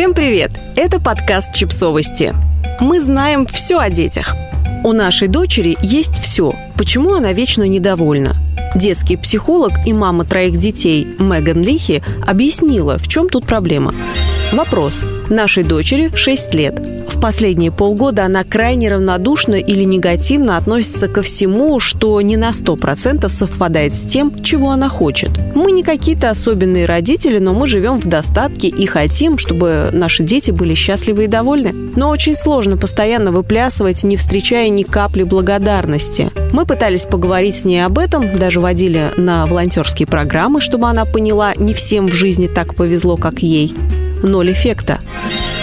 Всем привет! Это подкаст «Чипсовости». Мы знаем все о детях. У нашей дочери есть все. Почему она вечно недовольна? Детский психолог и мама троих детей Меган Лихи объяснила, в чем тут проблема. Вопрос. Нашей дочери 6 лет. Последние полгода она крайне равнодушна или негативно относится ко всему, что не на 100% совпадает с тем, чего она хочет. Мы не какие-то особенные родители, но мы живем в достатке и хотим, чтобы наши дети были счастливы и довольны. Но очень сложно постоянно выплясывать, не встречая ни капли благодарности. Мы пытались поговорить с ней об этом, даже водили на волонтерские программы, чтобы она поняла, не всем в жизни так повезло, как ей ноль эффекта.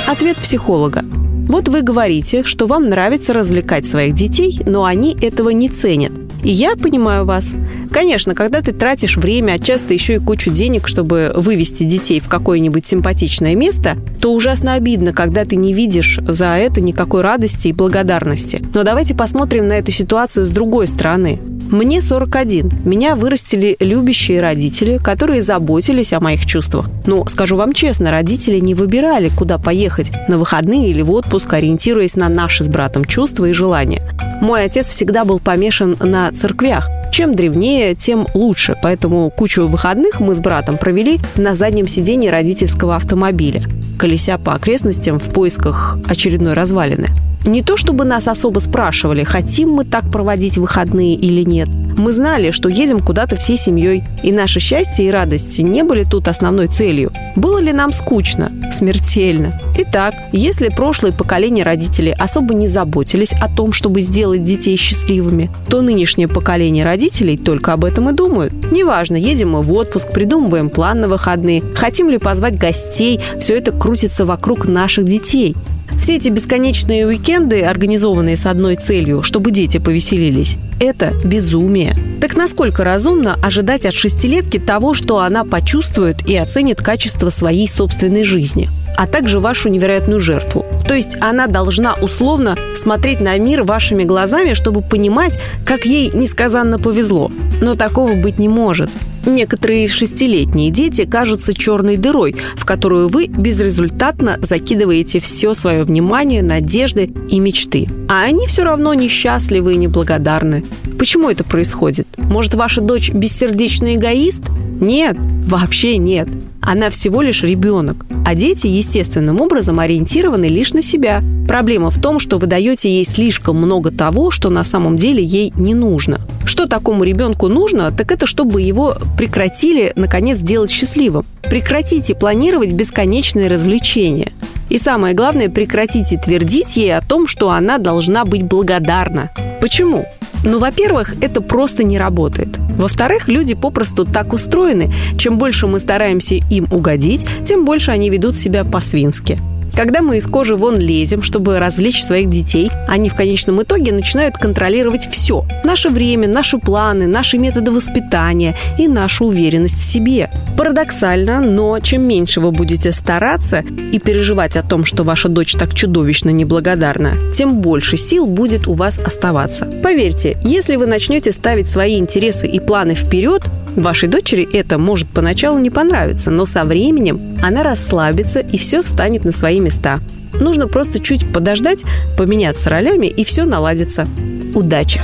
Ответ психолога. Вот вы говорите, что вам нравится развлекать своих детей, но они этого не ценят. И я понимаю вас. Конечно, когда ты тратишь время, а часто еще и кучу денег, чтобы вывести детей в какое-нибудь симпатичное место, то ужасно обидно, когда ты не видишь за это никакой радости и благодарности. Но давайте посмотрим на эту ситуацию с другой стороны. Мне 41. Меня вырастили любящие родители, которые заботились о моих чувствах. Но, скажу вам честно, родители не выбирали, куда поехать на выходные или в отпуск, ориентируясь на наши с братом чувства и желания. Мой отец всегда был помешан на церквях. Чем древнее, тем лучше. Поэтому кучу выходных мы с братом провели на заднем сидении родительского автомобиля, колеся по окрестностям в поисках очередной развалины. Не то чтобы нас особо спрашивали, хотим мы так проводить выходные или нет. Мы знали, что едем куда-то всей семьей, и наше счастье и радость не были тут основной целью. Было ли нам скучно? Смертельно. Итак, если прошлые поколения родителей особо не заботились о том, чтобы сделать детей счастливыми, то нынешнее поколение родителей только об этом и думают. Неважно, едем мы в отпуск, придумываем план на выходные, хотим ли позвать гостей, все это крутится вокруг наших детей. Все эти бесконечные уикенды, организованные с одной целью, чтобы дети повеселились, это безумие. Так насколько разумно ожидать от шестилетки того, что она почувствует и оценит качество своей собственной жизни? а также вашу невероятную жертву. То есть она должна условно смотреть на мир вашими глазами, чтобы понимать, как ей несказанно повезло. Но такого быть не может. Некоторые шестилетние дети кажутся черной дырой, в которую вы безрезультатно закидываете все свое внимание, надежды и мечты. А они все равно несчастливы и неблагодарны. Почему это происходит? Может, ваша дочь бессердечный эгоист? Нет, вообще нет. Она всего лишь ребенок, а дети естественным образом ориентированы лишь на себя. Проблема в том, что вы даете ей слишком много того, что на самом деле ей не нужно. Что такому ребенку нужно, так это чтобы его прекратили, наконец, делать счастливым. Прекратите планировать бесконечные развлечения. И самое главное, прекратите твердить ей о том, что она должна быть благодарна. Почему? Ну, во-первых, это просто не работает. Во-вторых, люди попросту так устроены. Чем больше мы стараемся им угодить, тем больше они ведут себя по-свински. Когда мы из кожи вон лезем, чтобы развлечь своих детей, они в конечном итоге начинают контролировать все. Наше время, наши планы, наши методы воспитания и нашу уверенность в себе. Парадоксально, но чем меньше вы будете стараться и переживать о том, что ваша дочь так чудовищно неблагодарна, тем больше сил будет у вас оставаться. Поверьте, если вы начнете ставить свои интересы и планы вперед, Вашей дочери это может поначалу не понравиться, но со временем она расслабится и все встанет на свои места. Нужно просто чуть подождать, поменяться ролями и все наладится. Удачи!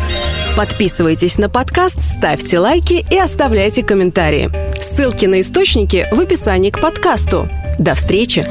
Подписывайтесь на подкаст, ставьте лайки и оставляйте комментарии. Ссылки на источники в описании к подкасту. До встречи!